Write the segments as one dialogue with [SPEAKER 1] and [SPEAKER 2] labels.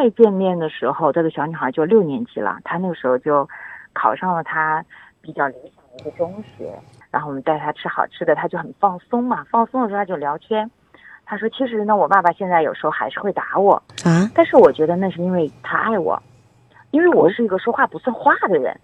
[SPEAKER 1] 再见面的时候，这个小女孩就六年级了，她那个时候就考上了她比较理想的一个中学，然后我们带她吃好吃的，她就很放松嘛。放松的时候她就聊天，她说：“其实呢，我爸爸现在有时候还是会打我
[SPEAKER 2] 啊，
[SPEAKER 1] 但是我觉得那是因为他爱我，因为我是一个说话不算话的人。”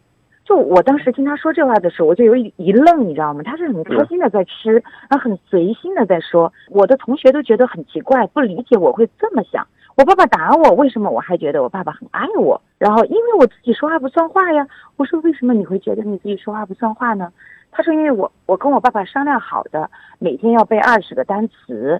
[SPEAKER 1] 就我当时听他说这话的时候，我就有一一愣，你知道吗？他是很开心的在吃，然后很随心的在说。我的同学都觉得很奇怪，不理解我会这么想。我爸爸打我，为什么我还觉得我爸爸很爱我？然后因为我自己说话不算话呀。我说为什么你会觉得你自己说话不算话呢？他说因为我我跟我爸爸商量好的，每天要背二十个单词，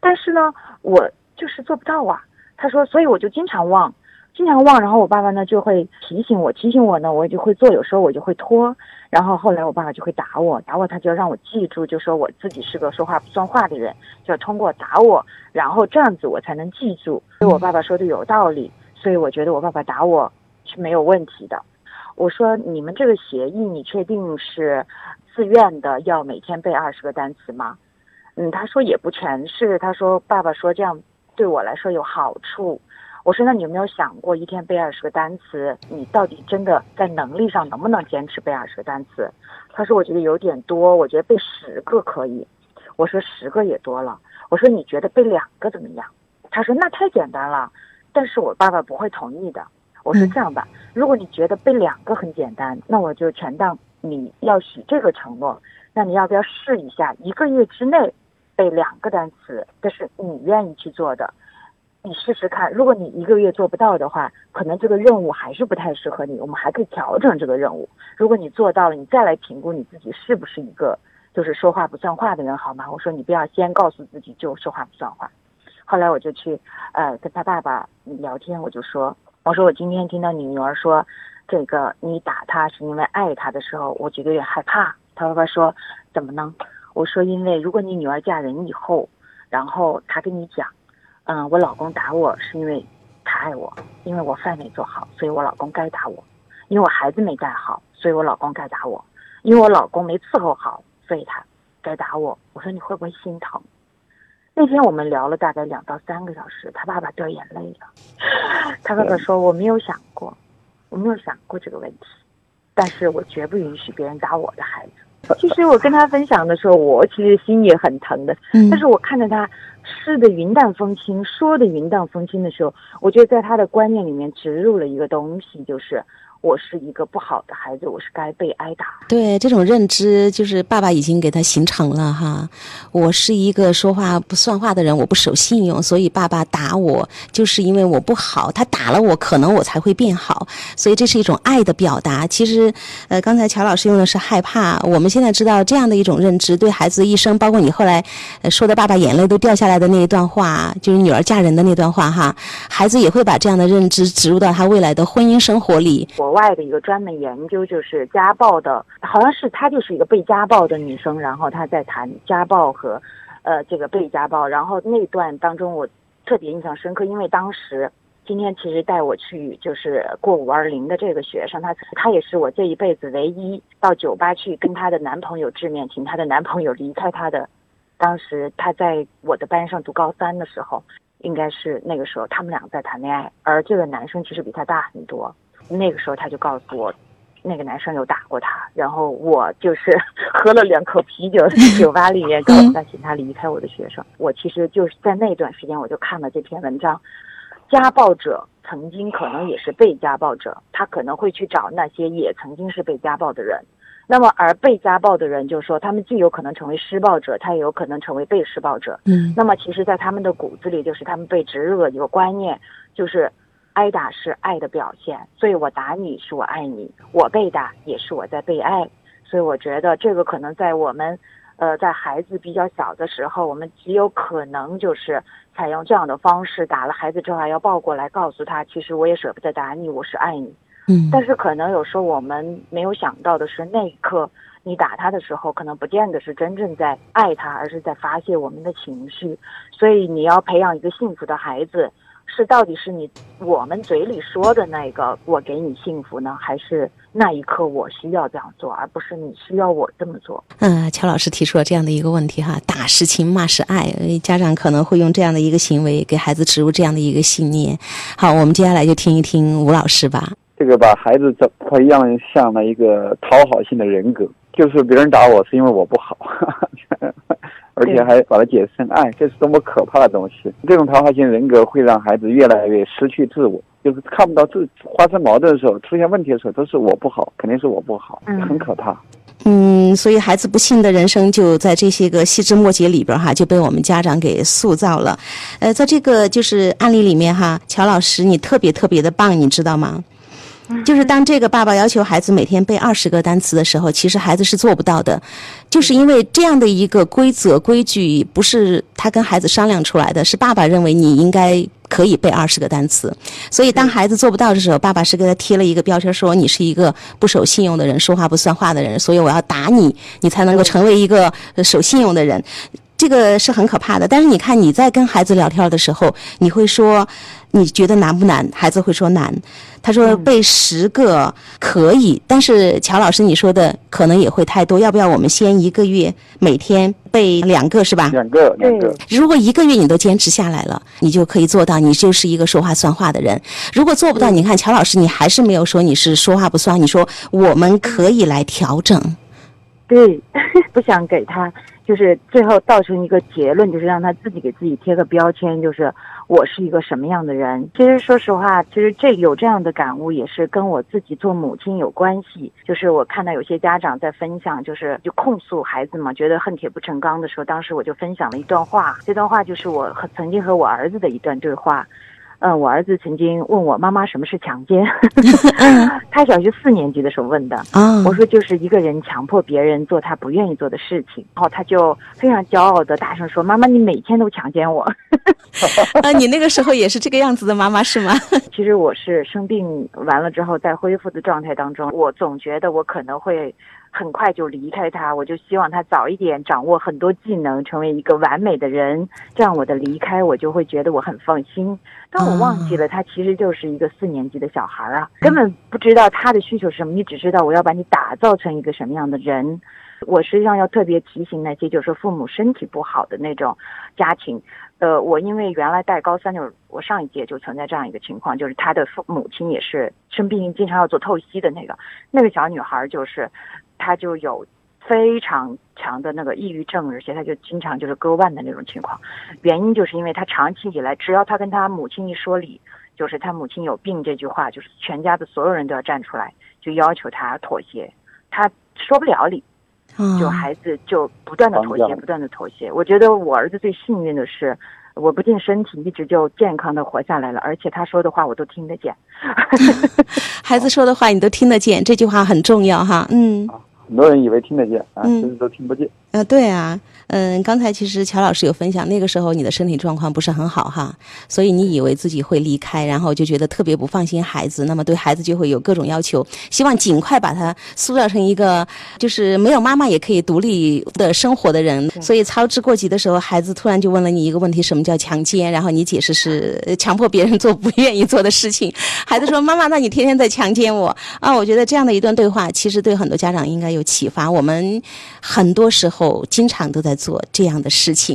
[SPEAKER 1] 但是呢，我就是做不到啊。他说，所以我就经常忘。经常忘，然后我爸爸呢就会提醒我，提醒我呢，我就会做，有时候我就会拖，然后后来我爸爸就会打我，打我他就让我记住，就说我自己是个说话不算话的人，就要通过打我，然后这样子我才能记住。所以我爸爸说的有道理，所以我觉得我爸爸打我是没有问题的。我说你们这个协议，你确定是自愿的，要每天背二十个单词吗？嗯，他说也不全是，他说爸爸说这样对我来说有好处。我说，那你有没有想过，一天背二十个单词，你到底真的在能力上能不能坚持背二十个单词？他说，我觉得有点多，我觉得背十个可以。我说十个也多了。我说你觉得背两个怎么样？他说那太简单了。但是我爸爸不会同意的。我说这样吧，如果你觉得背两个很简单，那我就全当你要许这个承诺。那你要不要试一下，一个月之内背两个单词？这是你愿意去做的。你试试看，如果你一个月做不到的话，可能这个任务还是不太适合你。我们还可以调整这个任务。如果你做到了，你再来评估你自己是不是一个就是说话不算话的人，好吗？我说你不要先告诉自己就说话不算话。后来我就去呃跟他爸爸聊天，我就说，我说我今天听到你女儿说这个你打她是因为爱她的时候，我觉得有点害怕。他爸爸说怎么呢？我说因为如果你女儿嫁人以后，然后他跟你讲。嗯，我老公打我是因为他爱我，因为我饭没做好，所以我老公该打我；因为我孩子没带好，所以我老公该打我；因为我老公没伺候好，所以他该打我。我说你会不会心疼？那天我们聊了大概两到三个小时，他爸爸掉眼泪了。他爸爸说：“我没有想过，我没有想过这个问题，但是我绝不允许别人打我的孩子。”其实我跟他分享的时候，我其实心也很疼的。但是我看着他吃的云淡风轻，说的云淡风轻的时候，我觉得在他的观念里面植入了一个东西，就是。我是一个不好的孩子，我是该被挨打。
[SPEAKER 2] 对这种认知，就是爸爸已经给他形成了哈。我是一个说话不算话的人，我不守信用，所以爸爸打我，就是因为我不好。他打了我，可能我才会变好。所以这是一种爱的表达。其实，呃，刚才乔老师用的是害怕。我们现在知道这样的一种认知，对孩子一生，包括你后来说的爸爸眼泪都掉下来的那一段话，就是女儿嫁人的那段话哈，孩子也会把这样的认知植入到他未来的婚姻生活里。
[SPEAKER 1] 国。外的一个专门研究就是家暴的，好像是她就是一个被家暴的女生，然后她在谈家暴和，呃，这个被家暴，然后那段当中我特别印象深刻，因为当时今天其实带我去就是过五二零的这个学生，她她也是我这一辈子唯一到酒吧去跟她的男朋友致面，请她的男朋友离开她的，当时他在我的班上读高三的时候，应该是那个时候他们俩在谈恋爱，而这个男生其实比他大很多。那个时候他就告诉我，那个男生有打过他，然后我就是 喝了两口啤酒，在酒吧里面告诉他请他离开我的学生。我其实就是在那段时间我就看了这篇文章，家暴者曾经可能也是被家暴者，他可能会去找那些也曾经是被家暴的人。那么而被家暴的人就是说，他们既有可能成为施暴者，他也有可能成为被施暴者。
[SPEAKER 2] 嗯。
[SPEAKER 1] 那么其实，在他们的骨子里，就是他们被植入了一个观念，就是。挨打是爱的表现，所以我打你是我爱你，我被打也是我在被爱，所以我觉得这个可能在我们，呃，在孩子比较小的时候，我们极有可能就是采用这样的方式，打了孩子之后还要抱过来告诉他，其实我也舍不得打你，我是爱你。
[SPEAKER 2] 嗯。
[SPEAKER 1] 但是可能有时候我们没有想到的是，那一刻你打他的时候，可能不见得是真正在爱他，而是在发泄我们的情绪。所以你要培养一个幸福的孩子。是到底是你我们嘴里说的那个我给你幸福呢，还是那一刻我需要这样做，而不是你需要我这么做。
[SPEAKER 2] 嗯，乔老师提出了这样的一个问题哈，打是情，骂是爱，家长可能会用这样的一个行为给孩子植入这样的一个信念。好，我们接下来就听一听吴老师吧。
[SPEAKER 3] 这个把孩子怎培养像了一个讨好性的人格，就是别人打我是因为我不好，而且还把它解释成爱，这是多么可怕的东西！这种讨好性人格会让孩子越来越失去自我，就是看不到自发生矛盾的时候、出现问题的时候，都是我不好，肯定是我不好，很可怕。
[SPEAKER 2] 嗯，所以孩子不幸的人生就在这些个细枝末节里边哈，就被我们家长给塑造了。呃，在这个就是案例里面哈，乔老师你特别特别的棒，你知道吗？就是当这个爸爸要求孩子每天背二十个单词的时候，其实孩子是做不到的，就是因为这样的一个规则规矩不是他跟孩子商量出来的，是爸爸认为你应该可以背二十个单词，所以当孩子做不到的时候，爸爸是给他贴了一个标签，说你是一个不守信用的人，说话不算话的人，所以我要打你，你才能够成为一个守信用的人。这个是很可怕的，但是你看你在跟孩子聊天的时候，你会说你觉得难不难？孩子会说难。他说背十个可以，但是乔老师你说的可能也会太多，要不要我们先一个月每天背两个是吧？
[SPEAKER 3] 两个，两个。
[SPEAKER 2] 如果一个月你都坚持下来了，你就可以做到，你就是一个说话算话的人。如果做不到，你看乔老师你还是没有说你是说话不算，你说我们可以来调整。
[SPEAKER 1] 对，不想给他。就是最后造成一个结论，就是让他自己给自己贴个标签，就是我是一个什么样的人。其实说实话，其实这有这样的感悟，也是跟我自己做母亲有关系。就是我看到有些家长在分享，就是就控诉孩子嘛，觉得恨铁不成钢的时候，当时我就分享了一段话。这段话就是我和曾经和我儿子的一段对话。嗯，我儿子曾经问我妈妈什么是强奸 他小学四年级的时候问的。啊，我说就是一个人强迫别人做他不愿意做的事情，然后他就非常骄傲的大声说：“妈妈，你每天都强奸我。”
[SPEAKER 2] 啊，你那个时候也是这个样子的妈妈是吗？
[SPEAKER 1] 其实我是生病完了之后，在恢复的状态当中，我总觉得我可能会。很快就离开他，我就希望他早一点掌握很多技能，成为一个完美的人。这样我的离开，我就会觉得我很放心。但我忘记了，他其实就是一个四年级的小孩啊，根本不知道他的需求是什么。你只知道我要把你打造成一个什么样的人。我实际上要特别提醒那些就是父母身体不好的那种家庭。呃，我因为原来带高三，就是我上一届就存在这样一个情况，就是他的父母亲也是生病，经常要做透析的那个那个小女孩，就是。他就有非常强的那个抑郁症，而且他就经常就是割腕的那种情况。原因就是因为他长期以来，只要他跟他母亲一说理，就是他母亲有病这句话，就是全家的所有人都要站出来，就要求他妥协。他说不了理，就孩子就不断的妥协，不断的妥协。我觉得我儿子最幸运的是，我不仅身体一直就健康的活下来了，而且他说的话我都听得见。
[SPEAKER 2] 孩子说的话你都听得见，这句话很重要哈。嗯。
[SPEAKER 3] 很多人以为听得见啊，其实都听不见。
[SPEAKER 2] 啊，对啊，嗯，刚才其实乔老师有分享，那个时候你的身体状况不是很好哈，所以你以为自己会离开，然后就觉得特别不放心孩子，那么对孩子就会有各种要求，希望尽快把他塑造成一个就是没有妈妈也可以独立的生活的人。所以操之过急的时候，孩子突然就问了你一个问题：什么叫强奸？然后你解释是强迫别人做不愿意做的事情。孩子说：“ 妈妈，那你天天在强奸我啊！”我觉得这样的一段对话，其实对很多家长应该有启发。我们很多时候。经常都在做这样的事情。